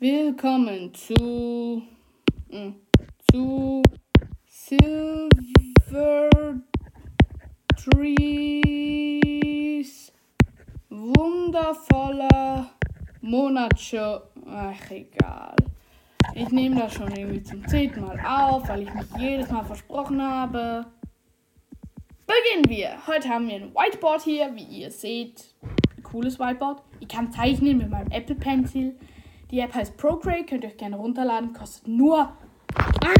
Willkommen zu. mm, zu. Silver Trees. Wundervoller Monatsshow. Ach, egal. Ich nehme das schon irgendwie zum zehnten Mal auf, weil ich mich jedes Mal versprochen habe. Beginnen wir. Heute haben wir ein Whiteboard hier, wie ihr seht. Ein cooles Whiteboard. Ich kann zeichnen mit meinem Apple Pencil. Die App heißt Procreate, könnt ihr euch gerne runterladen. Kostet nur. Ah,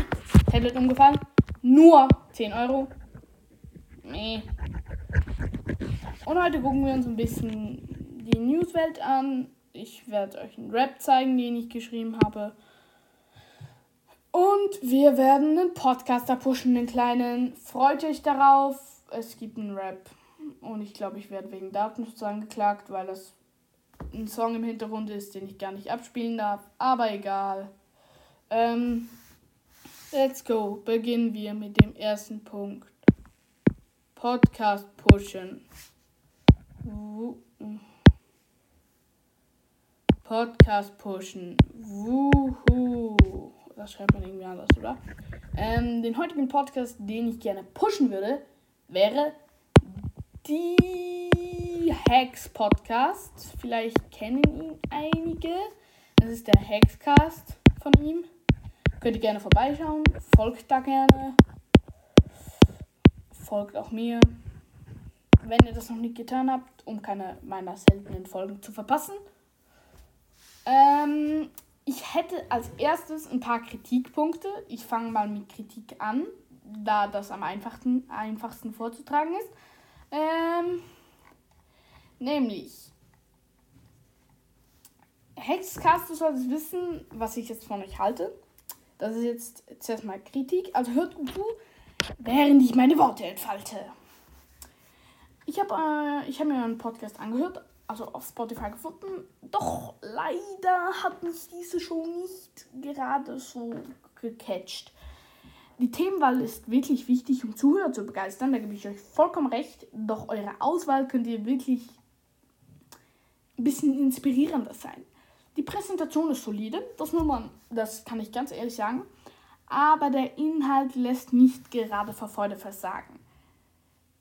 Tablet umgefallen. Nur 10 Euro. Nee. Und heute gucken wir uns ein bisschen die Newswelt an. Ich werde euch einen Rap zeigen, den ich geschrieben habe. Und wir werden einen Podcaster pushen, den kleinen. Freut euch darauf. Es gibt einen Rap. Und ich glaube, ich werde wegen Datenschutz angeklagt, weil das ein Song im Hintergrund ist, den ich gar nicht abspielen darf. Aber egal. Ähm, let's go. Beginnen wir mit dem ersten Punkt. Podcast pushen. Wu- Podcast pushen. Wuhu. Das schreibt man irgendwie anders, oder? Ähm, den heutigen Podcast, den ich gerne pushen würde, wäre die Hacks Podcast. Vielleicht kennen ihn einige. Das ist der Hackscast von ihm. Könnt ihr gerne vorbeischauen. Folgt da gerne. Folgt auch mir. Wenn ihr das noch nicht getan habt, um keine meiner seltenen Folgen zu verpassen. Ähm, ich hätte als erstes ein paar Kritikpunkte. Ich fange mal mit Kritik an, da das am einfachsten, einfachsten vorzutragen ist. Ähm, nämlich, Hexcast, du solltest wissen, was ich jetzt von euch halte. Das ist jetzt zuerst mal Kritik. Also hört gut zu, während ich meine Worte entfalte. Ich habe äh, hab mir einen Podcast angehört, also auf Spotify gefunden. Doch leider hat mich diese Show nicht gerade so gecatcht. Die Themenwahl ist wirklich wichtig, um Zuhörer zu begeistern, da gebe ich euch vollkommen recht. Doch eure Auswahl könnt ihr wirklich ein bisschen inspirierender sein. Die Präsentation ist solide, das, nur man, das kann ich ganz ehrlich sagen. Aber der Inhalt lässt nicht gerade vor Freude versagen.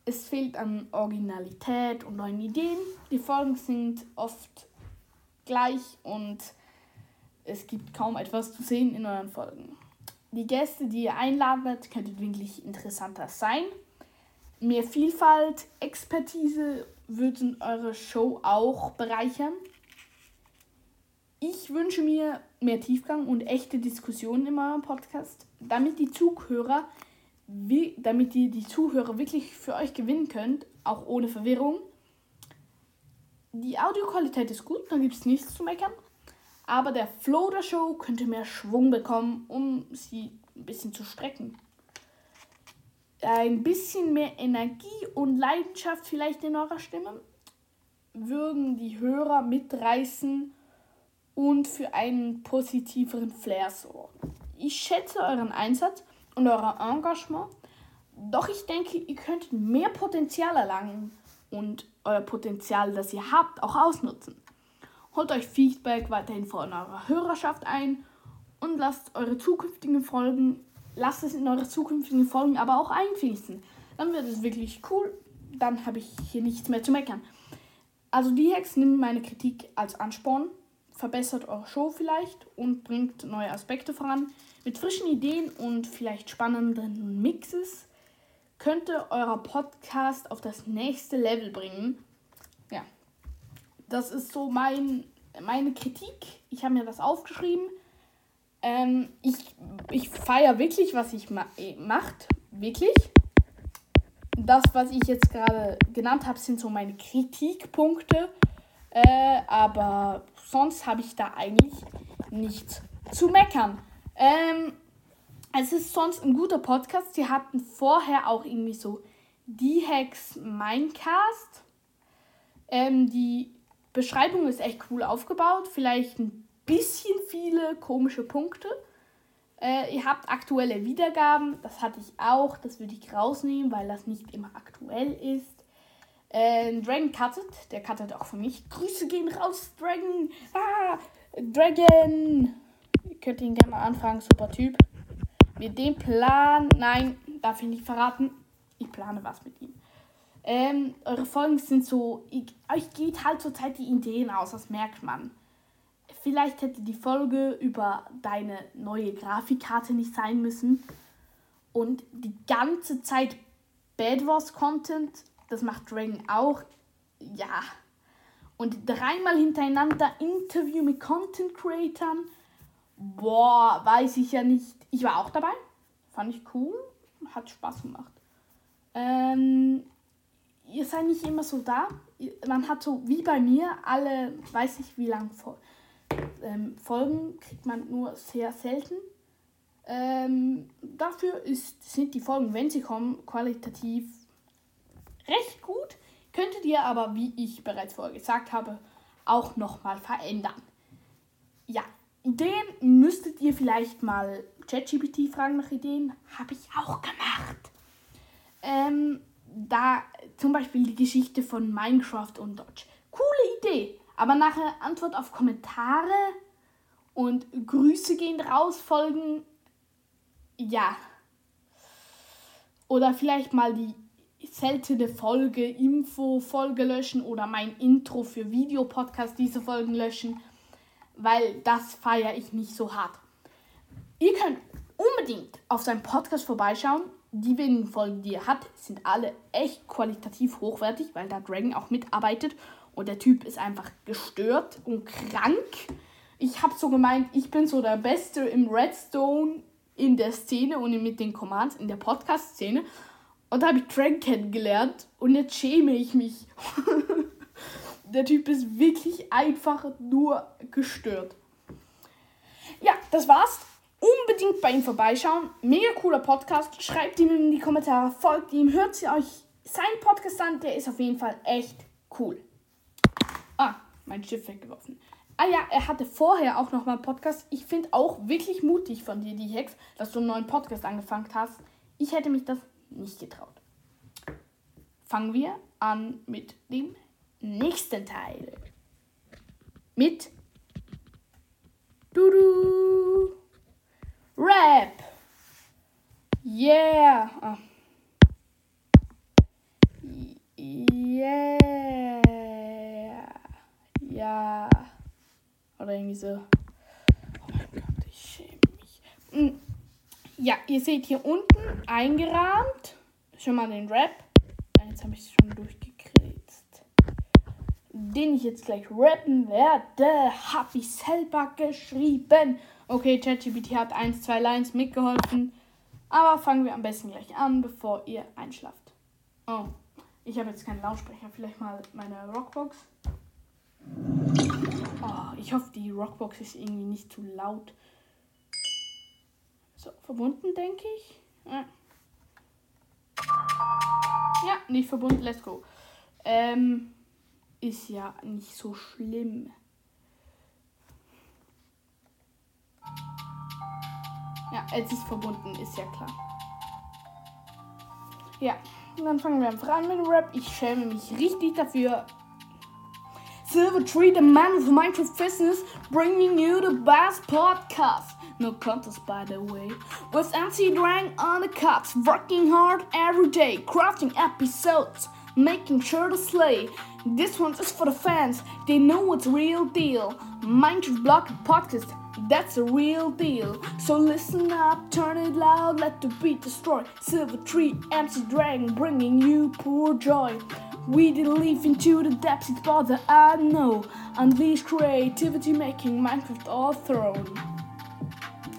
Es fehlt an Originalität und neuen Ideen. Die Folgen sind oft gleich und es gibt kaum etwas zu sehen in euren Folgen. Die Gäste, die ihr einladet, könnten wirklich interessanter sein. Mehr Vielfalt, Expertise würden eure Show auch bereichern. Ich wünsche mir mehr Tiefgang und echte Diskussionen in eurem Podcast, damit die Zuhörer, wie, damit ihr die Zuhörer wirklich für euch gewinnen könnt, auch ohne Verwirrung. Die Audioqualität ist gut, da gibt es nichts zu meckern. Aber der Flow der Show könnte mehr Schwung bekommen, um sie ein bisschen zu strecken. Ein bisschen mehr Energie und Leidenschaft vielleicht in eurer Stimme würden die Hörer mitreißen und für einen positiveren Flair sorgen. Ich schätze euren Einsatz und euer Engagement, doch ich denke, ihr könntet mehr Potenzial erlangen und euer Potenzial, das ihr habt, auch ausnutzen. Holt euch Feedback weiterhin von eurer Hörerschaft ein und lasst eure zukünftigen Folgen, lasst es in eure zukünftigen Folgen aber auch einfließen. Dann wird es wirklich cool. Dann habe ich hier nichts mehr zu meckern. Also die Hacks nimmt meine Kritik als Ansporn, verbessert eure Show vielleicht und bringt neue Aspekte voran. Mit frischen Ideen und vielleicht spannenden Mixes könnte euer Podcast auf das nächste Level bringen. Ja, das ist so mein, meine Kritik. Ich habe mir das aufgeschrieben. Ähm, ich ich feiere wirklich, was ich ma macht. Wirklich. Das, was ich jetzt gerade genannt habe, sind so meine Kritikpunkte. Äh, aber sonst habe ich da eigentlich nichts zu meckern. Ähm, es ist sonst ein guter Podcast. Sie hatten vorher auch irgendwie so die Hacks Minecast. Ähm, die Beschreibung ist echt cool aufgebaut. Vielleicht ein bisschen viele komische Punkte. Äh, ihr habt aktuelle Wiedergaben. Das hatte ich auch. Das würde ich rausnehmen, weil das nicht immer aktuell ist. Äh, Dragon cuttet. Der cuttet auch für mich. Grüße gehen raus, Dragon. Ah, Dragon. Ihr könnt ihn gerne mal anfragen, super Typ. Mit dem Plan, nein, darf ich nicht verraten. Ich plane was mit ihm. Ähm, eure Folgen sind so, ich, euch geht halt zurzeit die Ideen aus, das merkt man. Vielleicht hätte die Folge über deine neue Grafikkarte nicht sein müssen. Und die ganze Zeit Bad Wars Content, das macht Dragon auch. Ja. Und dreimal hintereinander Interview mit Content Creatern. Boah, weiß ich ja nicht. Ich war auch dabei. Fand ich cool. Hat Spaß gemacht. Ähm, ihr seid nicht immer so da. Man hat so wie bei mir alle, weiß ich wie lange ähm, Folgen kriegt man nur sehr selten. Ähm, dafür ist, sind die Folgen, wenn sie kommen, qualitativ recht gut. Könntet ihr aber, wie ich bereits vorher gesagt habe, auch nochmal verändern. Ja, Ideen müsstet ihr vielleicht mal ChatGPT fragen nach Ideen. Habe ich auch gemacht. Ähm, da zum Beispiel die Geschichte von Minecraft und Dodge. Coole Idee. Aber nachher Antwort auf Kommentare und Grüße gehen raus folgen. Ja. Oder vielleicht mal die seltene Folge, Info-Folge löschen oder mein Intro für Videopodcast diese Folgen löschen, weil das feiere ich nicht so hart. Ihr könnt unbedingt auf seinem Podcast vorbeischauen. Die wenigen Folgen, die er hat, sind alle echt qualitativ hochwertig, weil da Dragon auch mitarbeitet und der Typ ist einfach gestört und krank. Ich habe so gemeint, ich bin so der Beste im Redstone in der Szene und mit den Commands in der Podcast-Szene. Und da habe ich Trank kennengelernt und jetzt schäme ich mich. der Typ ist wirklich einfach nur gestört. Ja, das war's. Unbedingt bei ihm vorbeischauen. Mega cooler Podcast. Schreibt ihm in die Kommentare, folgt ihm, hört sie euch seinen Podcast an. Der ist auf jeden Fall echt cool. Ah, mein Schiff weggeworfen. Ah ja, er hatte vorher auch noch mal einen Podcast. Ich finde auch wirklich mutig von dir, die Hex, dass du einen neuen Podcast angefangen hast. Ich hätte mich das nicht getraut. Fangen wir an mit dem nächsten Teil. Mit Dudu Rap. Yeah. Ah. Yeah. Ja. Oder irgendwie so. Oh mein Gott, ich schäme mich. Hm. Ja, ihr seht hier unten eingerahmt. Schon mal den Rap. Jetzt habe ich es schon durchgekritzt. Den ich jetzt gleich rappen werde, habe ich selber geschrieben. Okay, ChatGPT hat 1, 2 Lines mitgeholfen. Aber fangen wir am besten gleich an, bevor ihr einschlaft. Oh, ich habe jetzt keinen Lautsprecher. Vielleicht mal meine Rockbox. Oh, ich hoffe, die Rockbox ist irgendwie nicht zu laut. So, verbunden, denke ich. Ja, nicht verbunden, let's go. Ähm, ist ja nicht so schlimm. Ja, jetzt ist verbunden, ist ja klar. Ja, dann fangen wir einfach an mit dem Rap. Ich schäme mich richtig dafür, Silver Tree, the man of Minecraft business, bringing you the best podcast. No contest, by the way. With MC Drang on the cuts, working hard every day, crafting episodes, making sure to slay. This one is for the fans, they know it's real deal. Minecraft Block Podcast, that's a real deal. So listen up, turn it loud, let the beat destroy. Silver Tree, MC Dragon, bringing you pure joy. We leave into the depths, it's that I know. Unleash creativity, making Minecraft all.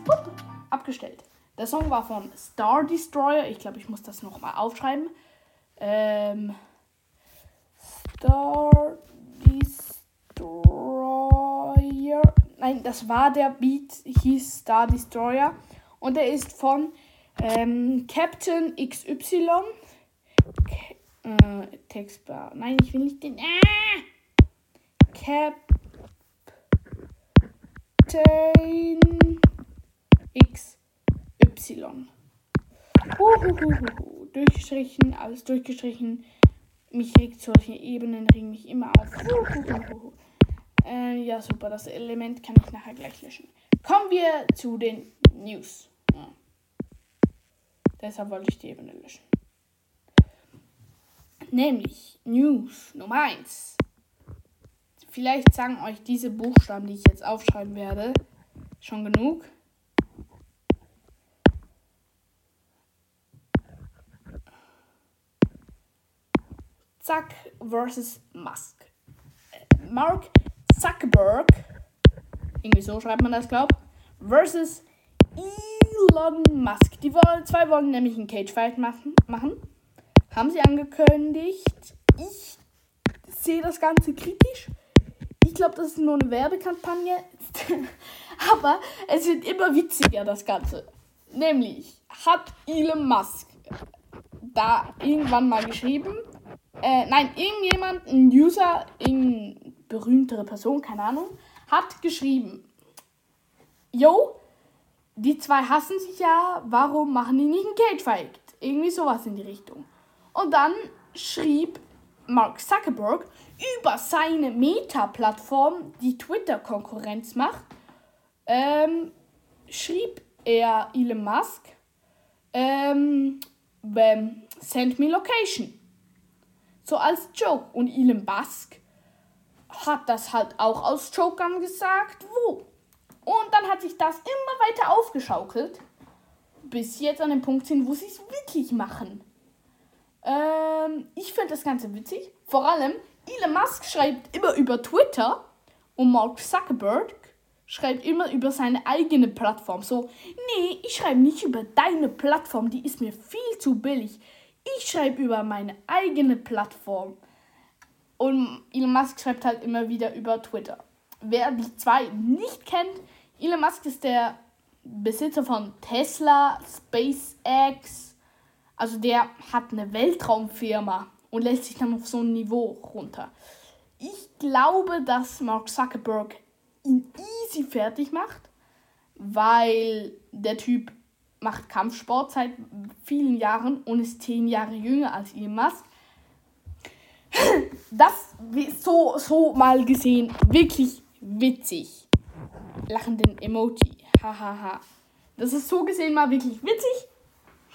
Hup, abgestellt. Der Song war von Star Destroyer. Ich glaube, ich muss das nochmal aufschreiben. Ähm, Star Destroyer. Nein, das war der Beat, hieß Star Destroyer. Und er ist von ähm, Captain XY. Äh, Textbar. Nein, ich will nicht den. Ah! Captain XY. Uhuhuhu. Durchgestrichen, alles durchgestrichen. Mich regt solche Ebenen regen mich immer auf. Äh, ja, super. Das Element kann ich nachher gleich löschen. Kommen wir zu den News. Ja. Deshalb wollte ich die Ebene löschen. Nämlich News Nummer 1. Vielleicht sagen euch diese Buchstaben, die ich jetzt aufschreiben werde, schon genug. Zack versus Musk. Mark Zuckerberg, irgendwie so schreibt man das, glaube ich, versus Elon Musk. Die wollen, zwei wollen nämlich einen Cage-Fight machen, machen. Haben sie angekündigt. Ich sehe das Ganze kritisch. Ich glaube, das ist nur eine Werbekampagne. Aber es wird immer witziger, das Ganze. Nämlich hat Elon Musk da irgendwann mal geschrieben. Äh, nein, irgendjemand, ein User, irgendeine berühmtere Person, keine Ahnung, hat geschrieben: Yo, die zwei hassen sich ja, warum machen die nicht einen Cage-Fight? Irgendwie sowas in die Richtung. Und dann schrieb Mark Zuckerberg über seine Meta-Plattform, die Twitter-Konkurrenz macht, ähm, schrieb er Elon Musk, ähm, send me location. So als Joke. Und Elon Musk hat das halt auch aus Joke gesagt, wo. Und dann hat sich das immer weiter aufgeschaukelt, bis sie jetzt an dem Punkt sind, wo sie es wirklich machen. Ähm, ich finde das Ganze witzig. Vor allem, Elon Musk schreibt immer über Twitter und Mark Zuckerberg schreibt immer über seine eigene Plattform. So, nee, ich schreibe nicht über deine Plattform, die ist mir viel zu billig. Ich schreibe über meine eigene Plattform. Und Elon Musk schreibt halt immer wieder über Twitter. Wer die zwei nicht kennt, Elon Musk ist der Besitzer von Tesla, SpaceX. Also der hat eine Weltraumfirma und lässt sich dann auf so ein Niveau runter. Ich glaube, dass Mark Zuckerberg ihn easy fertig macht, weil der Typ macht Kampfsport seit vielen Jahren und ist zehn Jahre jünger als Elon Musk. Das so, so mal gesehen wirklich witzig. Lachenden Emoji. Hahaha. das ist so gesehen mal wirklich witzig.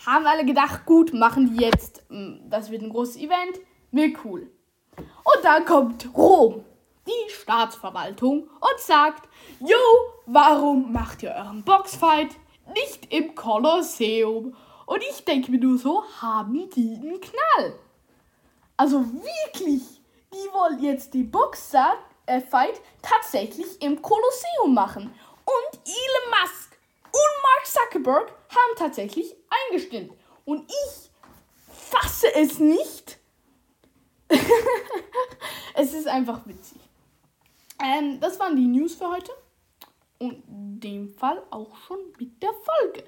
Haben alle gedacht, gut, machen die jetzt. Hm, das wird ein großes Event. Wird cool. Und dann kommt Rom, die Staatsverwaltung, und sagt: Jo, warum macht ihr euren Boxfight nicht im Kolosseum? Und ich denke mir nur so: haben die einen Knall? Also wirklich, die wollen jetzt die Boxer äh, Fight tatsächlich im Kolosseum machen. Und Elon Musk und Mark Zuckerberg haben tatsächlich eingestimmt. Und ich fasse es nicht. es ist einfach witzig. Ähm, das waren die News für heute. Und in dem Fall auch schon mit der Folge.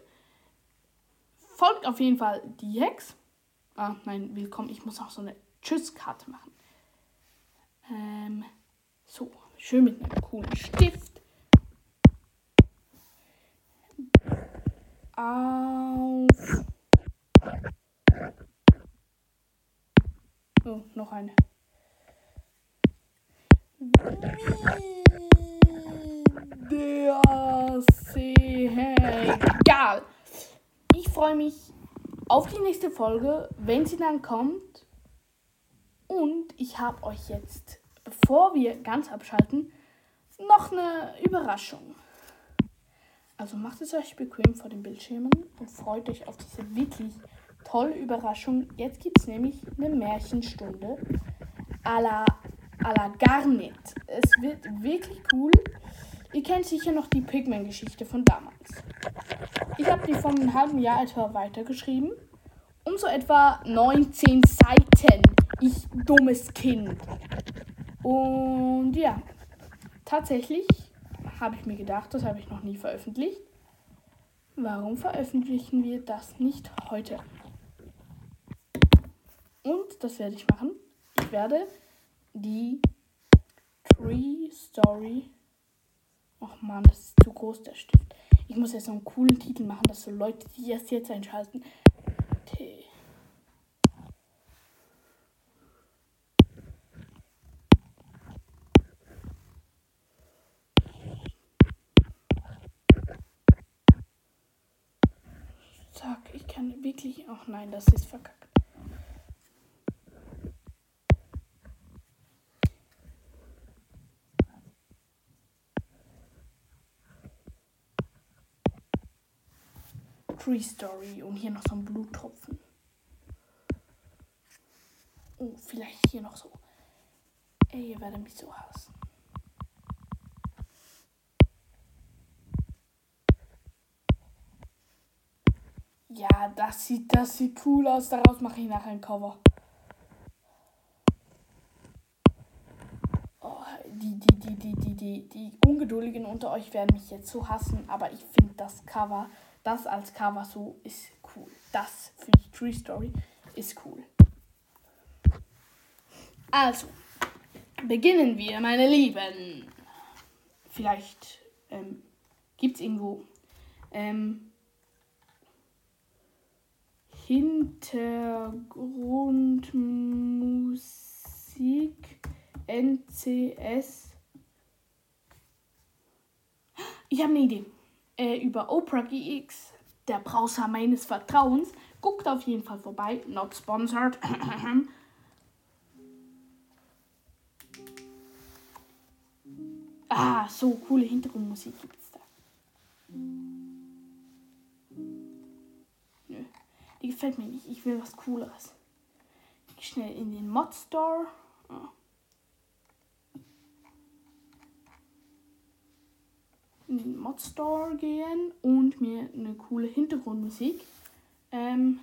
Folgt auf jeden Fall die Hex. Ah, nein, willkommen. Ich muss auch so eine Tschüss-Karte machen. Ähm, so, schön mit einem coolen Stift. Auf. Oh, noch eine. Der Egal. Ich freue mich auf die nächste Folge, wenn sie dann kommt. Und ich habe euch jetzt bevor wir ganz abschalten, noch eine Überraschung. Also macht es euch bequem vor den Bildschirmen und freut euch auf diese wirklich tolle Überraschung. Jetzt gibt es nämlich eine Märchenstunde à la, à la Garnet. Es wird wirklich cool. Ihr kennt sicher noch die Pigman-Geschichte von damals. Ich habe die vor einem halben Jahr etwa weitergeschrieben. Um so etwa 19 Seiten. Ich dummes Kind. Und ja, tatsächlich habe ich mir gedacht, das habe ich noch nie veröffentlicht. Warum veröffentlichen wir das nicht heute? Und das werde ich machen. Ich werde die Tree Story. Ach man, das ist zu groß, der Stift. Ich muss jetzt so einen coolen Titel machen, dass so Leute, die erst jetzt einschalten. T. Zack, ich kann wirklich. Ach nein, das ist verkackt. Tree Story und hier noch so ein Bluttropfen. Oh, vielleicht hier noch so. Ey, ihr werdet mich so hassen. Ja, das sieht, das sieht cool aus. Daraus mache ich nachher ein Cover. Oh, die, die, die, die, die, die, die Ungeduldigen unter euch werden mich jetzt so hassen, aber ich finde das Cover, das als Cover so ist cool. Das für die Tree Story ist cool. Also, beginnen wir, meine Lieben. Vielleicht ähm, gibt es irgendwo ähm, Hintergrundmusik NCS. Ich habe eine Idee. Äh, über Opera GX, der Browser meines Vertrauens. Guckt auf jeden Fall vorbei. Not sponsored. ah, so coole Hintergrundmusik gibt es da. Die gefällt mir nicht. Ich will was Cooleres. Schnell in den Mod Store. Oh. Den Mod Store gehen und mir eine coole Hintergrundmusik. Ähm,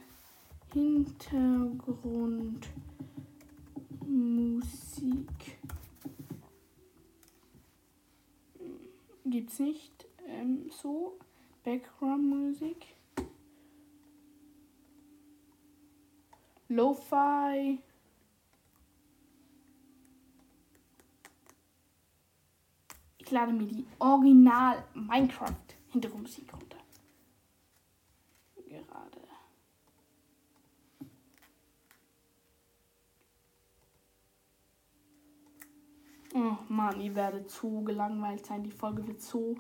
Hintergrundmusik. Gibt's nicht ähm, so. Background-Musik. Lo-Fi. Lade mir die Original Minecraft Hintergrundmusik runter. Gerade. Oh Mann, ihr werdet so gelangweilt sein. Die Folge wird so.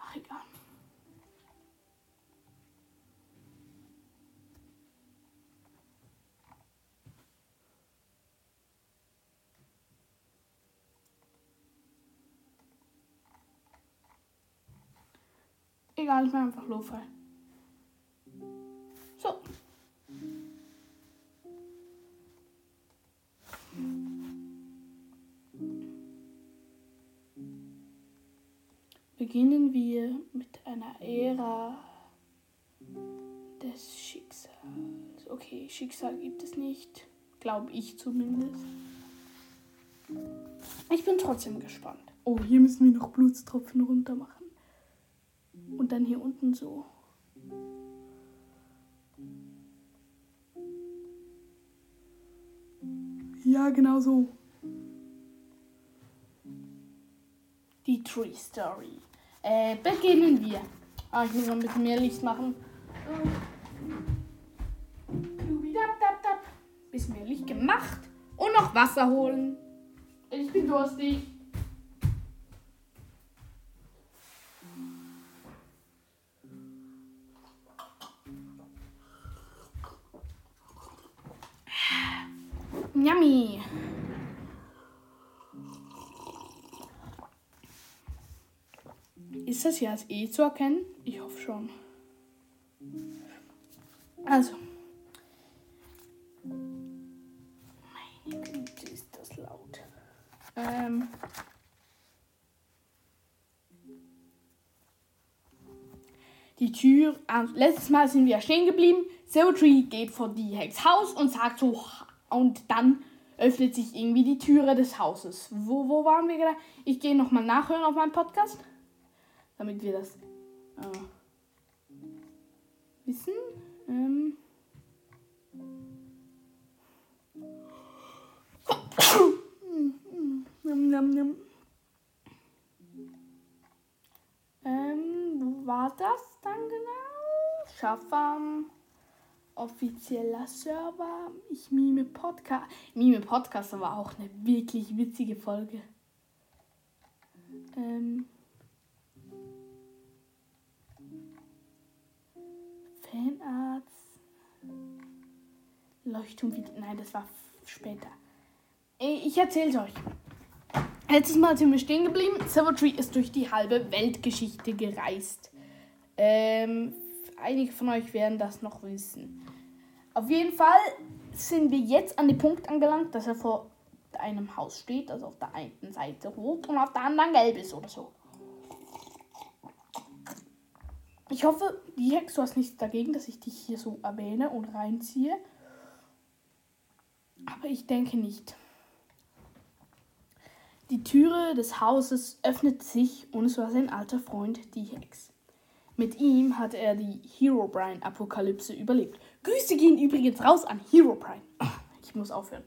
Ach egal. Egal, ich mache einfach Lo-Fi. So. Beginnen wir mit einer Ära des Schicksals. Okay, Schicksal gibt es nicht. Glaube ich zumindest. Ich bin trotzdem gespannt. Oh, hier müssen wir noch Blutstropfen runter machen. Und dann hier unten so. Ja, genau so. Die Tree Story. Äh, beginnen wir. Ah, ich muss noch ein bisschen mehr Licht machen. Bisschen mehr Licht gemacht. Und noch Wasser holen. Ich bin durstig. Das hier als E zu erkennen? Ich hoffe schon. Also. Meine Güte, ist das laut. Ähm. Die Tür. Also letztes Mal sind wir stehen geblieben. Silvertree geht vor die Hex Haus und sagt so. Und dann öffnet sich irgendwie die Türe des Hauses. Wo, wo waren wir gerade? Ich gehe nochmal nachhören auf meinem Podcast, damit wir das äh, wissen. Ähm. Ähm, wo war das dann genau? Schaffam offizieller Server. Ich mime Podcast. Mime Podcast war auch eine wirklich witzige Folge. Ähm. Leuchtturm. Nein, das war später. Ich erzähle es euch. Letztes Mal sind wir stehen geblieben. Silvertree ist durch die halbe Weltgeschichte gereist. Ähm, einige von euch werden das noch wissen. Auf jeden Fall sind wir jetzt an den Punkt angelangt, dass er vor einem Haus steht, also auf der einen Seite rot und auf der anderen gelb ist oder so. Ich hoffe, die Hex, du hast nichts dagegen, dass ich dich hier so erwähne und reinziehe. Aber ich denke nicht. Die Türe des Hauses öffnete sich und es war sein alter Freund, die Hex. Mit ihm hatte er die Herobrine-Apokalypse überlebt. Grüße gehen übrigens raus an Herobrine. Ich muss aufhören.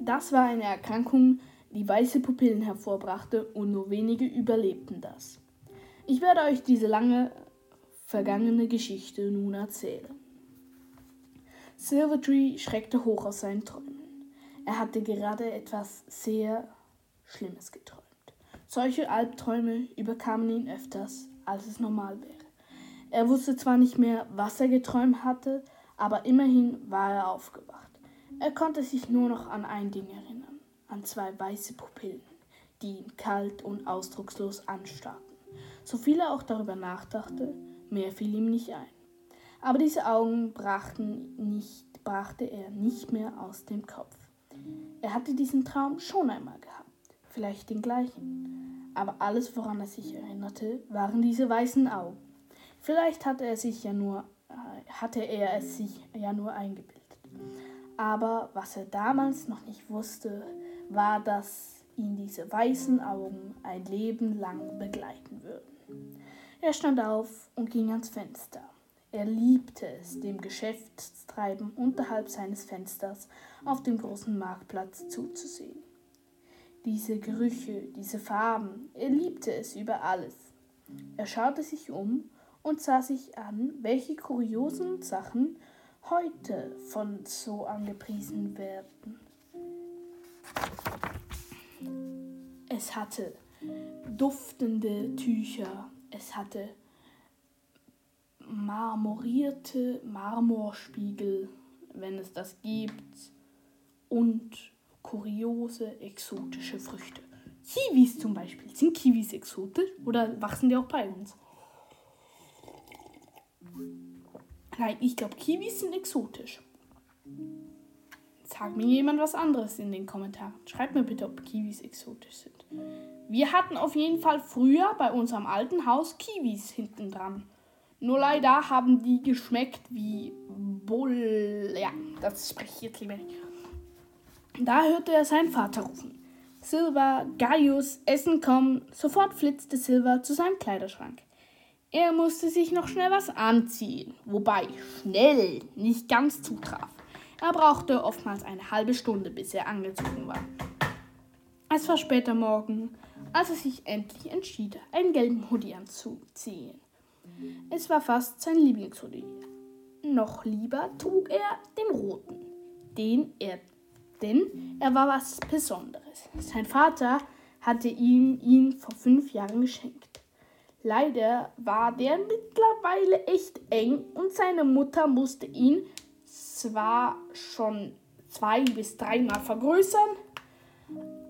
Das war eine Erkrankung, die weiße Pupillen hervorbrachte und nur wenige überlebten das. Ich werde euch diese lange vergangene Geschichte nun erzählen. Silvertree schreckte hoch aus seinen Träumen. Er hatte gerade etwas sehr Schlimmes geträumt. Solche Albträume überkamen ihn öfters, als es normal wäre. Er wusste zwar nicht mehr, was er geträumt hatte, aber immerhin war er aufgewacht. Er konnte sich nur noch an ein Ding erinnern, an zwei weiße Pupillen, die ihn kalt und ausdruckslos anstarrten. So viel er auch darüber nachdachte, mehr fiel ihm nicht ein. Aber diese Augen nicht, brachte er nicht mehr aus dem Kopf. Er hatte diesen Traum schon einmal gehabt, vielleicht den gleichen. Aber alles, woran er sich erinnerte, waren diese weißen Augen. Vielleicht hatte er sich ja nur, äh, hatte er es sich ja nur eingebildet. Aber was er damals noch nicht wusste, war, dass ihn diese weißen Augen ein Leben lang begleiten würden. Er stand auf und ging ans Fenster. Er liebte es, dem Geschäftstreiben unterhalb seines Fensters auf dem großen Marktplatz zuzusehen. Diese Gerüche, diese Farben, er liebte es über alles. Er schaute sich um und sah sich an, welche kuriosen Sachen heute von so angepriesen werden. Es hatte duftende Tücher, es hatte marmorierte Marmorspiegel, wenn es das gibt, und kuriose exotische Früchte. Kiwis zum Beispiel. Sind Kiwis exotisch oder wachsen die auch bei uns? Nein, ich glaube, Kiwis sind exotisch. Sag mir jemand was anderes in den Kommentaren. Schreibt mir bitte, ob Kiwis exotisch sind. Wir hatten auf jeden Fall früher bei unserem alten Haus Kiwis hinten dran. Nur leider haben die geschmeckt wie Bull. Ja, das spreche ich jetzt lieber nicht. Da hörte er seinen Vater rufen. Silver, Gaius, Essen kommen. Sofort flitzte Silver zu seinem Kleiderschrank. Er musste sich noch schnell was anziehen, wobei schnell nicht ganz zutraf. Er brauchte oftmals eine halbe Stunde, bis er angezogen war. Es war später Morgen, als er sich endlich entschied, einen gelben Hoodie anzuziehen. Es war fast sein Lieblingshoodie. Noch lieber trug er den roten, den er, denn er war was Besonderes. Sein Vater hatte ihm ihn vor fünf Jahren geschenkt. Leider war der mittlerweile echt eng und seine Mutter musste ihn zwar schon zwei bis dreimal vergrößern,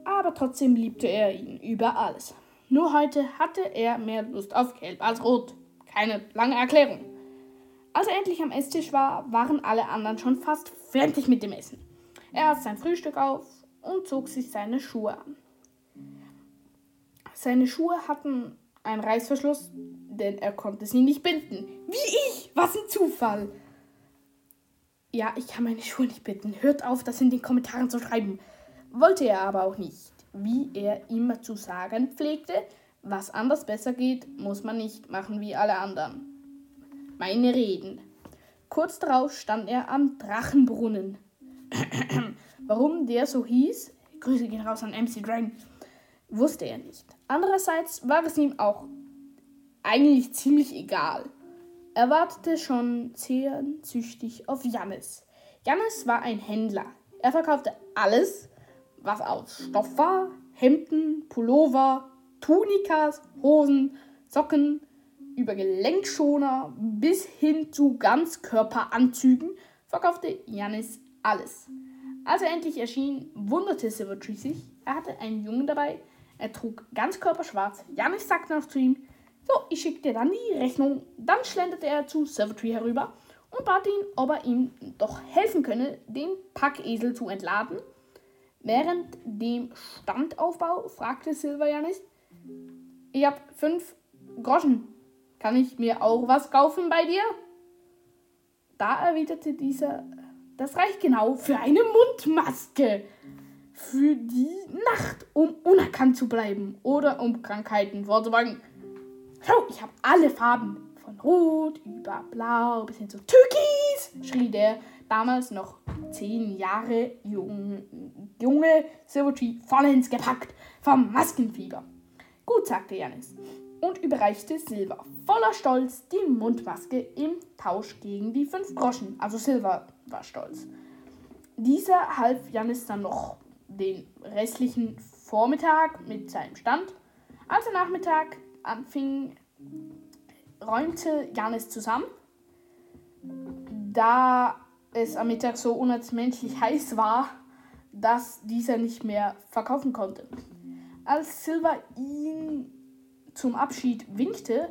aber trotzdem liebte er ihn über alles. Nur heute hatte er mehr Lust auf Gelb als Rot. Keine lange Erklärung. Als er endlich am Esstisch war, waren alle anderen schon fast fertig mit dem Essen. Er aß sein Frühstück auf und zog sich seine Schuhe an. Seine Schuhe hatten einen Reißverschluss, denn er konnte sie nicht binden. Wie ich! Was ein Zufall! Ja, ich kann meine Schuhe nicht binden. Hört auf, das in den Kommentaren zu schreiben. Wollte er aber auch nicht. Wie er immer zu sagen pflegte, was anders besser geht, muss man nicht machen wie alle anderen. Meine Reden. Kurz darauf stand er am Drachenbrunnen. Warum der so hieß, Grüße gehen raus an MC Dragon, wusste er nicht. Andererseits war es ihm auch eigentlich ziemlich egal. Er wartete schon zähnzüchtig auf Jannis. Jannis war ein Händler. Er verkaufte alles, was aus Stoff war: Hemden, Pullover, Tunikas, Hosen, Socken, über Gelenkschoner bis hin zu Ganzkörperanzügen verkaufte Janis alles. Als er endlich erschien, wunderte Silvertree sich. Er hatte einen Jungen dabei. Er trug Ganzkörperschwarz. Janis sagte noch zu ihm, so, ich schicke dir dann die Rechnung. Dann schlenderte er zu Silvertree herüber und bat ihn, ob er ihm doch helfen könne, den Packesel zu entladen. Während dem Standaufbau fragte Silver Janis, ich hab fünf Groschen. Kann ich mir auch was kaufen bei dir? Da erwiderte dieser, das reicht genau für eine Mundmaske. Für die Nacht, um unerkannt zu bleiben oder um Krankheiten vorzubeugen. Schau, ich habe alle Farben. Von Rot über Blau bis hin zu Türkis, schrie der damals noch zehn Jahre jung, junge Silvertree vollends gepackt vom Maskenfieber. Gut, sagte Janis und überreichte Silver voller Stolz die Mundmaske im Tausch gegen die fünf Groschen. Also Silver war stolz. Dieser half Janis dann noch den restlichen Vormittag mit seinem Stand. Als der Nachmittag anfing, räumte Janis zusammen. Da es am Mittag so unmenschlich heiß war, dass dieser nicht mehr verkaufen konnte. Als Silver ihn zum Abschied winkte,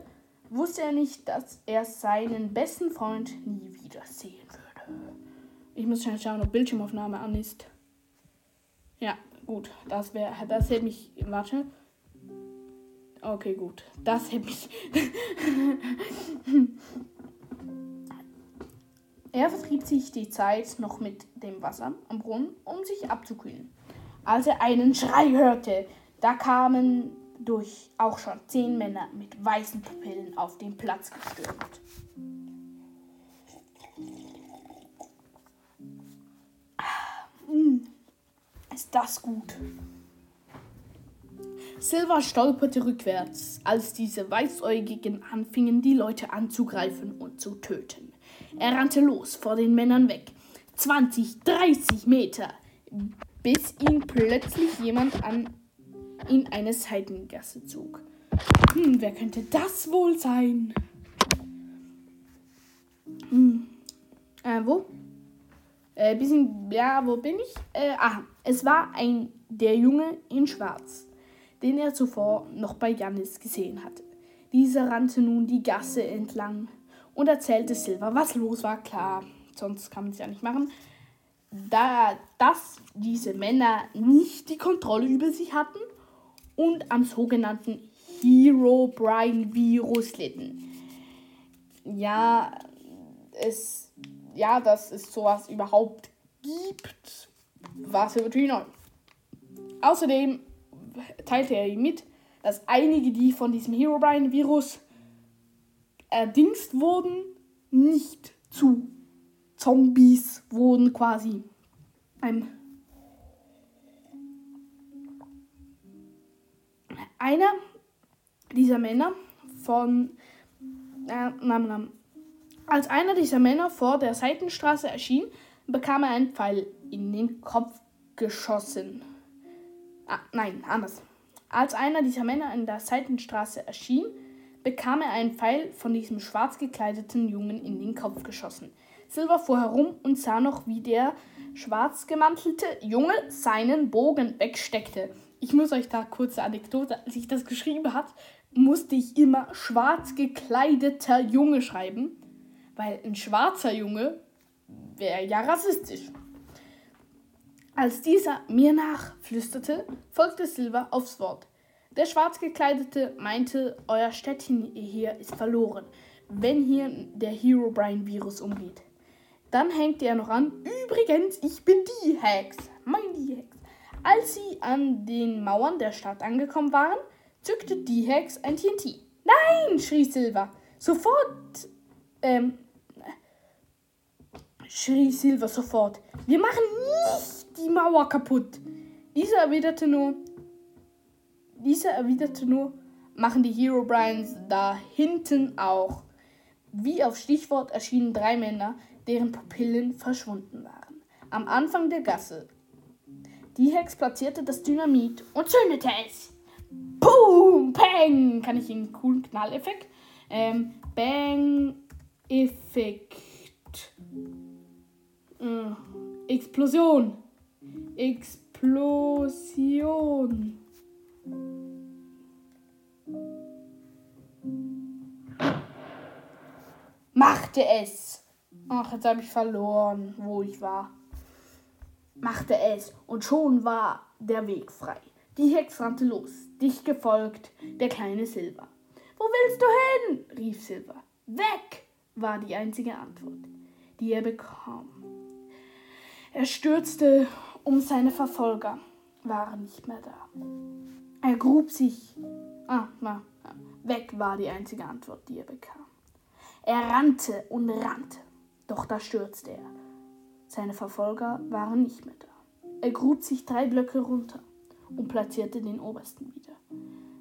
wusste er nicht, dass er seinen besten Freund nie wiedersehen würde. Ich muss schnell schauen, ob Bildschirmaufnahme an ist. Ja, gut. Das wäre. Das hätte mich. Warte. Okay, gut. Das hätte mich. er vertrieb sich die Zeit noch mit dem Wasser am Brunnen, um sich abzukühlen. Als er einen Schrei hörte, da kamen durch auch schon zehn Männer mit weißen Pupillen auf den Platz gestürmt. Hm, ist das gut. Silver stolperte rückwärts, als diese Weißäugigen anfingen, die Leute anzugreifen und zu töten. Er rannte los vor den Männern weg, 20, 30 Meter, bis ihn plötzlich jemand an in eine Seitengasse zog. Hm, wer könnte das wohl sein? Hm. Äh, wo? Äh, bisschen, ja, wo bin ich? Äh, ah, es war ein, der Junge in Schwarz, den er zuvor noch bei Janis gesehen hatte. Dieser rannte nun die Gasse entlang und erzählte Silver, was los war. Klar, sonst kann man es ja nicht machen. Da, dass diese Männer nicht die Kontrolle über sich hatten und am sogenannten Hero Brian Virus litten. Ja, es, ja, dass es sowas überhaupt gibt, war Silvertree neu. Außerdem teilte er ihm mit, dass einige, die von diesem Hero Brian Virus erdingst wurden, nicht zu Zombies wurden quasi. Ein einer dieser Männer von äh, nam, nam. als einer dieser Männer vor der Seitenstraße erschien, bekam er einen Pfeil in den Kopf geschossen. Ah, nein, anders. Als einer dieser Männer in der Seitenstraße erschien, bekam er einen Pfeil von diesem schwarz gekleideten Jungen in den Kopf geschossen. Silver fuhr herum und sah noch, wie der schwarz gemantelte Junge seinen Bogen wegsteckte. Ich muss euch da kurze Anekdote, als ich das geschrieben habe, musste ich immer schwarz gekleideter Junge schreiben, weil ein schwarzer Junge wäre ja rassistisch. Als dieser mir nachflüsterte, folgte Silver aufs Wort. Der schwarz gekleidete meinte, euer Städtchen hier ist verloren, wenn hier der Hero Brian Virus umgeht. Dann hängte er noch an, übrigens, ich bin die Hex, mein die Hex. Als sie an den Mauern der Stadt angekommen waren, zückte die Hex ein TNT. Nein, schrie Silver. Sofort, ähm, schrie Silver sofort. Wir machen nicht die Mauer kaputt. Dieser erwiderte nur, dieser erwiderte nur, machen die Hero Brians da hinten auch. Wie auf Stichwort erschienen drei Männer, deren Pupillen verschwunden waren. Am Anfang der Gasse die Hex platzierte das Dynamit und zündete es. Boom, peng! Kann ich einen coolen Knalleffekt Ähm, Bang Effekt. Äh, Explosion. Explosion. Machte es. Ach, jetzt habe ich verloren, wo ich war. Machte es und schon war der Weg frei. Die Hex rannte los, dicht gefolgt der kleine Silber. Wo willst du hin? rief Silber. Weg war die einzige Antwort, die er bekam. Er stürzte um seine Verfolger, waren nicht mehr da. Er grub sich. Ah, na, weg war die einzige Antwort, die er bekam. Er rannte und rannte, doch da stürzte er. Seine Verfolger waren nicht mehr da. Er grub sich drei Blöcke runter und platzierte den obersten wieder.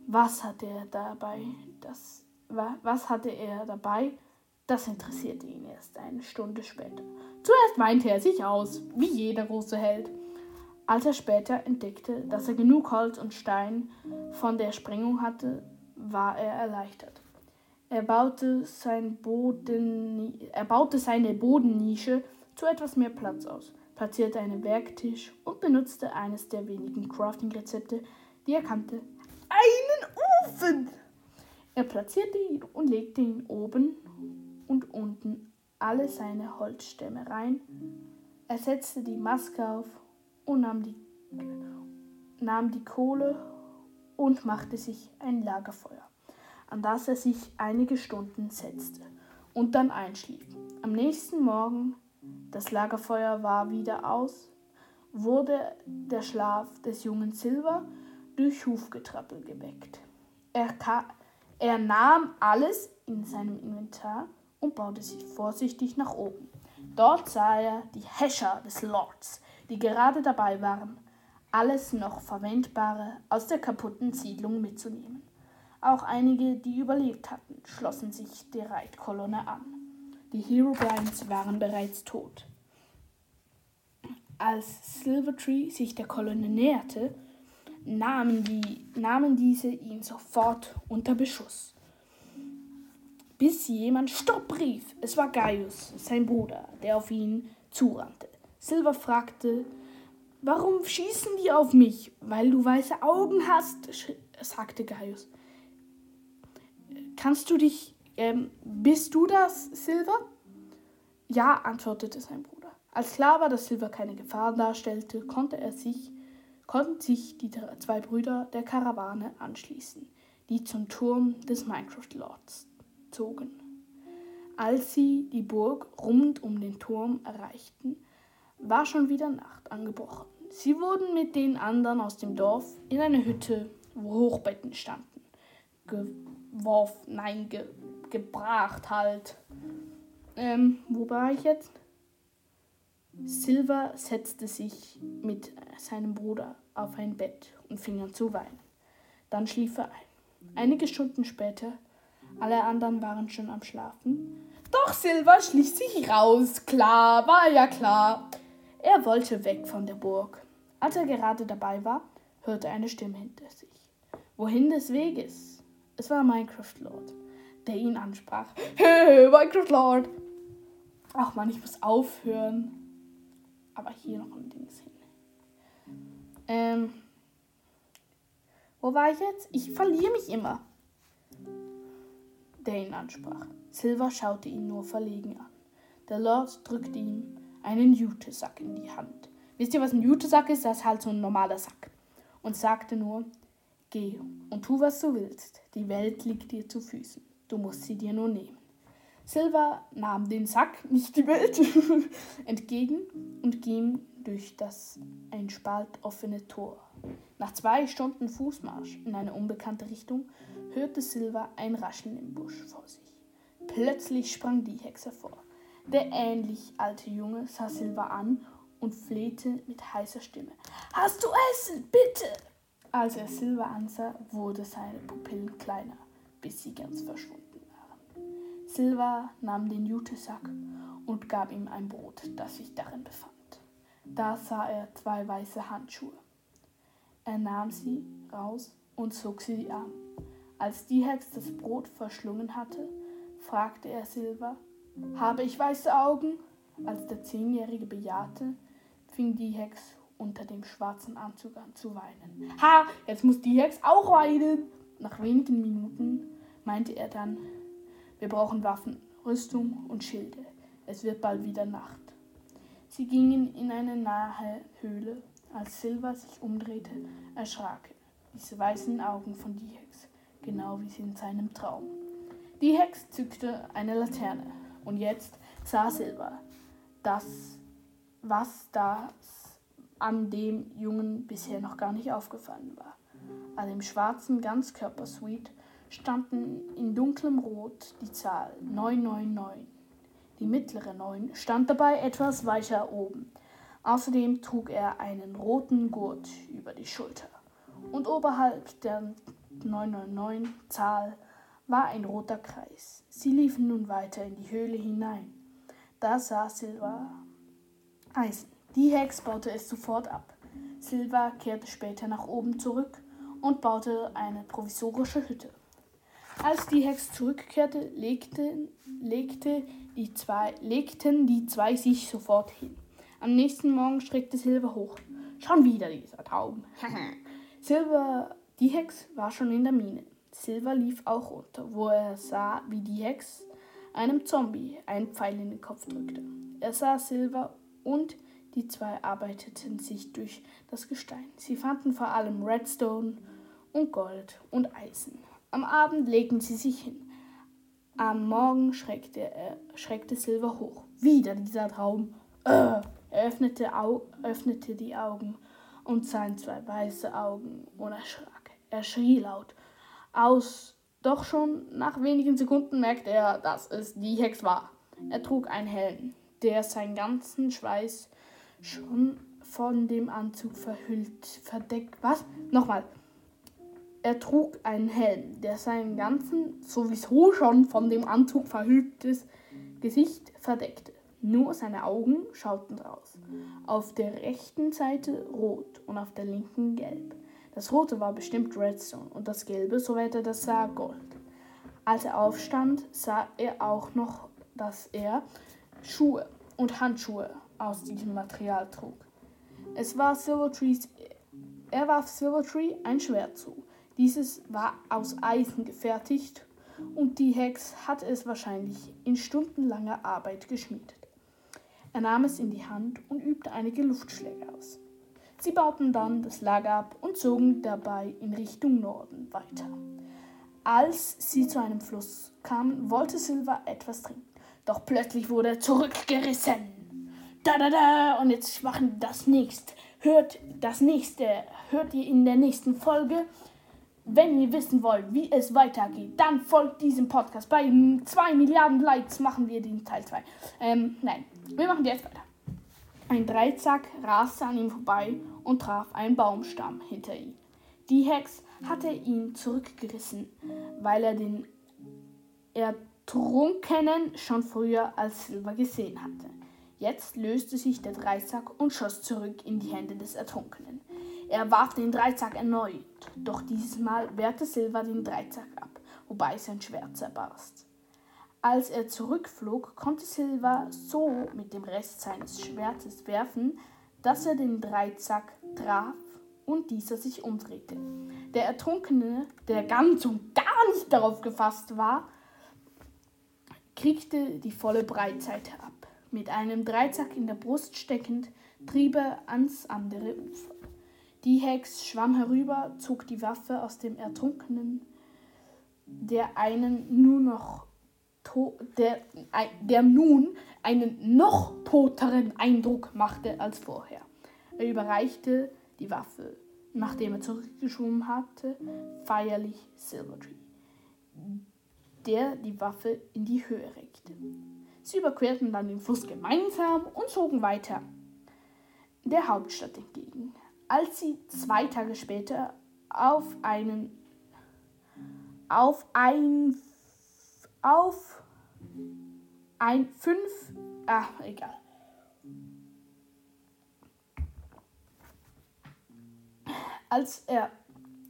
Was hatte er dabei? Das, was hatte er dabei? Das interessierte ihn erst eine Stunde später. Zuerst weinte er sich aus, wie jeder große Held. Als er später entdeckte, dass er genug Holz und Stein von der Sprengung hatte, war er erleichtert. Er baute, sein Boden, er baute seine Bodennische zu etwas mehr Platz aus, platzierte einen Werktisch und benutzte eines der wenigen Crafting-Rezepte, die er kannte. Einen Ofen! Er platzierte ihn und legte ihn oben und unten alle seine Holzstämme rein. Er setzte die Maske auf und nahm die, nahm die Kohle und machte sich ein Lagerfeuer, an das er sich einige Stunden setzte und dann einschlief. Am nächsten Morgen, das Lagerfeuer war wieder aus, wurde der Schlaf des jungen Silber durch Hufgetrappel geweckt. Er, er nahm alles in seinem Inventar und baute sich vorsichtig nach oben. Dort sah er die Häscher des Lords, die gerade dabei waren, alles noch Verwendbare aus der kaputten Siedlung mitzunehmen. Auch einige, die überlebt hatten, schlossen sich der Reitkolonne an. Die Herobrines waren bereits tot. Als Silvertree sich der Kolonne näherte, nahmen, die, nahmen diese ihn sofort unter Beschuss. Bis jemand Stopp rief. Es war Gaius, sein Bruder, der auf ihn zurannte. Silver fragte, warum schießen die auf mich? Weil du weiße Augen hast, sagte Gaius. Kannst du dich, ähm, bist du das, Silver? Ja, antwortete sein Bruder. Als klar war, dass Silver keine Gefahr darstellte, konnte er sich konnten sich die zwei Brüder der Karawane anschließen, die zum Turm des Minecraft Lords zogen. Als sie die Burg rund um den Turm erreichten, war schon wieder Nacht angebrochen. Sie wurden mit den anderen aus dem Dorf in eine Hütte, wo Hochbetten standen, geworfen, nein, ge, gebracht halt. Ähm, wo war ich jetzt? Silver setzte sich mit seinem Bruder auf ein Bett und fing an zu weinen. Dann schlief er ein. Einige Stunden später, alle anderen waren schon am Schlafen. Doch Silver schlich sich raus. Klar, war ja klar. Er wollte weg von der Burg. Als er gerade dabei war, hörte er eine Stimme hinter sich. Wohin des Weges? Es war Minecraft Lord, der ihn ansprach. Hey, Minecraft Lord! Ach man, ich muss aufhören aber hier noch ein Dings hin. Ähm, wo war ich jetzt? Ich verliere mich immer. Der ihn ansprach. Silver schaute ihn nur verlegen an. Der Lord drückte ihm einen Jutesack in die Hand. Wisst ihr, was ein Jutesack ist? Das ist halt so ein normaler Sack. Und sagte nur, geh und tu, was du willst. Die Welt liegt dir zu Füßen. Du musst sie dir nur nehmen. Silver nahm den Sack, nicht die Welt, entgegen und ging durch das ein Spalt offene Tor. Nach zwei Stunden Fußmarsch in eine unbekannte Richtung hörte Silver ein Rascheln im Busch vor sich. Plötzlich sprang die Hexe vor. Der ähnlich alte Junge sah Silver an und flehte mit heißer Stimme. Hast du Essen, bitte? Als er Silver ansah, wurde seine Pupillen kleiner, bis sie ganz verschwunden. Silva nahm den Jutesack und gab ihm ein Brot, das sich darin befand. Da sah er zwei weiße Handschuhe. Er nahm sie raus und zog sie an. Als die Hex das Brot verschlungen hatte, fragte er Silver. Habe ich weiße Augen? Als der Zehnjährige bejahte, fing die Hex unter dem schwarzen Anzug an zu weinen. Ha, jetzt muss die Hex auch weinen. Nach wenigen Minuten meinte er dann, wir brauchen Waffen, Rüstung und Schilde. Es wird bald wieder Nacht. Sie gingen in eine nahe Höhle. Als Silver sich umdrehte, erschrak er. Diese weißen Augen von die Hex, genau wie sie in seinem Traum. Die Hex zückte eine Laterne und jetzt sah Silver das, was das an dem Jungen bisher noch gar nicht aufgefallen war. An dem schwarzen Ganzkörpersuite standen in dunklem Rot die Zahl 999. Die mittlere 9 stand dabei etwas weiter oben. Außerdem trug er einen roten Gurt über die Schulter. Und oberhalb der 999-Zahl war ein roter Kreis. Sie liefen nun weiter in die Höhle hinein. Da sah Silva Eisen. Die Hex baute es sofort ab. Silva kehrte später nach oben zurück und baute eine provisorische Hütte. Als die Hex zurückkehrte, legten, legte die zwei, legten die zwei sich sofort hin. Am nächsten Morgen schreckte Silver hoch. Schon wieder dieser Traum. Silver, die Hex war schon in der Mine. Silver lief auch runter, wo er sah, wie die Hex einem Zombie einen Pfeil in den Kopf drückte. Er sah Silver und die zwei arbeiteten sich durch das Gestein. Sie fanden vor allem Redstone und Gold und Eisen. Am Abend legten sie sich hin. Am Morgen schreckte, er, schreckte Silver hoch. Wieder dieser Traum. Äh, er öffnete, Au öffnete die Augen und sah in zwei weiße Augen und erschrak. Er schrie laut aus. Doch schon nach wenigen Sekunden merkte er, dass es die Hex war. Er trug einen Helm, der seinen ganzen Schweiß schon von dem Anzug verhüllt, verdeckt. Was? Nochmal. Er trug einen Helm, der seinen ganzen, sowieso schon von dem Anzug verhülltes Gesicht verdeckte. Nur seine Augen schauten raus. Auf der rechten Seite rot und auf der linken gelb. Das rote war bestimmt Redstone und das gelbe, soweit er das sah, Gold. Als er aufstand, sah er auch noch, dass er Schuhe und Handschuhe aus diesem Material trug. Es war Silvertrees, er warf Silvertree ein Schwert zu. Dieses war aus Eisen gefertigt und die Hex hatte es wahrscheinlich in stundenlanger Arbeit geschmiedet. Er nahm es in die Hand und übte einige Luftschläge aus. Sie bauten dann das Lager ab und zogen dabei in Richtung Norden weiter. Als sie zu einem Fluss kamen, wollte Silva etwas trinken. Doch plötzlich wurde er zurückgerissen. Da da da! Und jetzt machen das nächste. Hört das nächste. Hört ihr in der nächsten Folge. Wenn ihr wissen wollt, wie es weitergeht, dann folgt diesem Podcast. Bei 2 Milliarden Likes machen wir den Teil 2. Ähm, nein, wir machen jetzt weiter. Ein Dreizack raste an ihm vorbei und traf einen Baumstamm hinter ihm. Die Hex hatte ihn zurückgerissen, weil er den Ertrunkenen schon früher als Silber gesehen hatte. Jetzt löste sich der Dreizack und schoss zurück in die Hände des Ertrunkenen. Er warf den Dreizack erneut, doch dieses Mal wehrte Silva den Dreizack ab, wobei sein Schwert zerbarst. Als er zurückflog, konnte Silva so mit dem Rest seines Schwertes werfen, dass er den Dreizack traf und dieser sich umdrehte. Der Ertrunkene, der ganz und gar nicht darauf gefasst war, kriegte die volle Breitseite ab. Mit einem Dreizack in der Brust steckend trieb er ans andere Ufer. Die Hex schwamm herüber, zog die Waffe aus dem Ertrunkenen, der einen nur noch der, der nun einen noch toteren Eindruck machte als vorher. Er überreichte die Waffe, nachdem er zurückgeschoben hatte, feierlich Silvertree, der die Waffe in die Höhe reckte. Sie überquerten dann den Fluss gemeinsam und zogen weiter der Hauptstadt entgegen als sie zwei Tage später auf einen auf ein auf ein fünf ah egal als er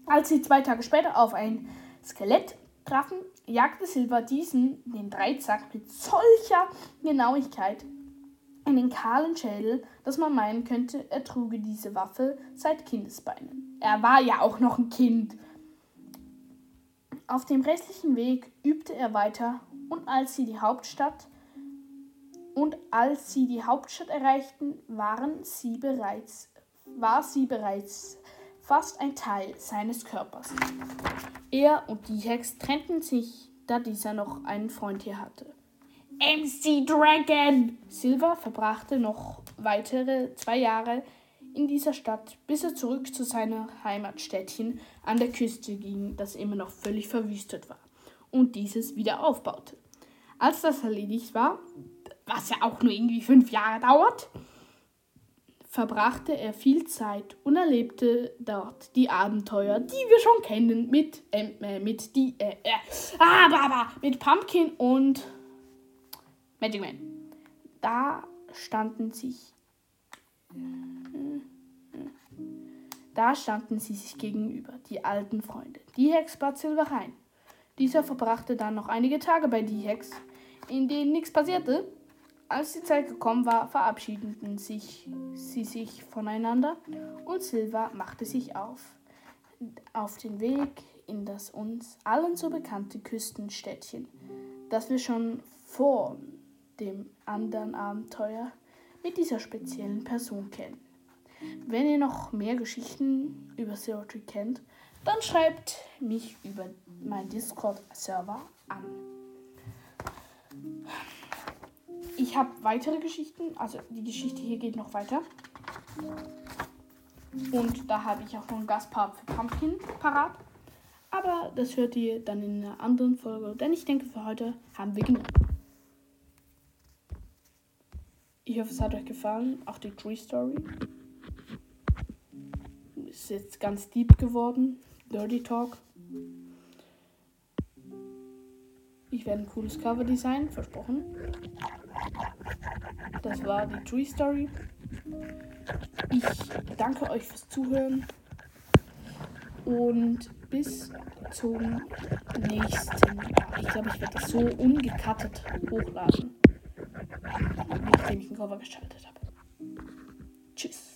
als sie zwei Tage später auf ein Skelett trafen jagte Silver diesen, den Dreizack, mit solcher Genauigkeit in den kahlen Schädel, dass man meinen könnte, er trüge diese Waffe seit Kindesbeinen. Er war ja auch noch ein Kind. Auf dem restlichen Weg übte er weiter und als sie die Hauptstadt und als sie die Hauptstadt erreichten, waren sie bereits, war sie bereits fast ein Teil seines Körpers. Er und die Hex trennten sich, da dieser noch einen Freund hier hatte. MC Dragon! Silver verbrachte noch weitere zwei Jahre in dieser Stadt, bis er zurück zu seiner Heimatstädtchen an der Küste ging, das immer noch völlig verwüstet war, und dieses wieder aufbaute. Als das erledigt war, was ja auch nur irgendwie fünf Jahre dauert, verbrachte er viel Zeit und erlebte dort die Abenteuer, die wir schon kennen, mit, äh, mit die, äh, äh, ah, aber, mit Pumpkin und Magic Man. Da standen sich. Da standen sie sich gegenüber, die alten Freunde. Die Hex bat Silver rein. Dieser verbrachte dann noch einige Tage bei die Hex, in denen nichts passierte. Als die Zeit gekommen war, verabschiedeten sich sie sich voneinander und Silver machte sich auf auf den Weg in das uns allen so bekannte Küstenstädtchen, das wir schon vor dem anderen Abenteuer mit dieser speziellen Person kennen. Wenn ihr noch mehr Geschichten über Zero Tree kennt, dann schreibt mich über meinen Discord-Server an. Ich habe weitere Geschichten, also die Geschichte hier geht noch weiter. Und da habe ich auch noch einen Gastpart für Pumpkin parat. Aber das hört ihr dann in einer anderen Folge, denn ich denke, für heute haben wir genug. Ich hoffe, es hat euch gefallen. Auch die Tree Story. Ist jetzt ganz deep geworden. Dirty Talk. Ich werde ein cooles Cover design, versprochen. Das war die Tree Story. Ich danke euch fürs Zuhören und bis zum nächsten Mal. Ich glaube, ich werde das so ungekattet hochladen Nachdem ich den Cover geschaltet habe. Tschüss.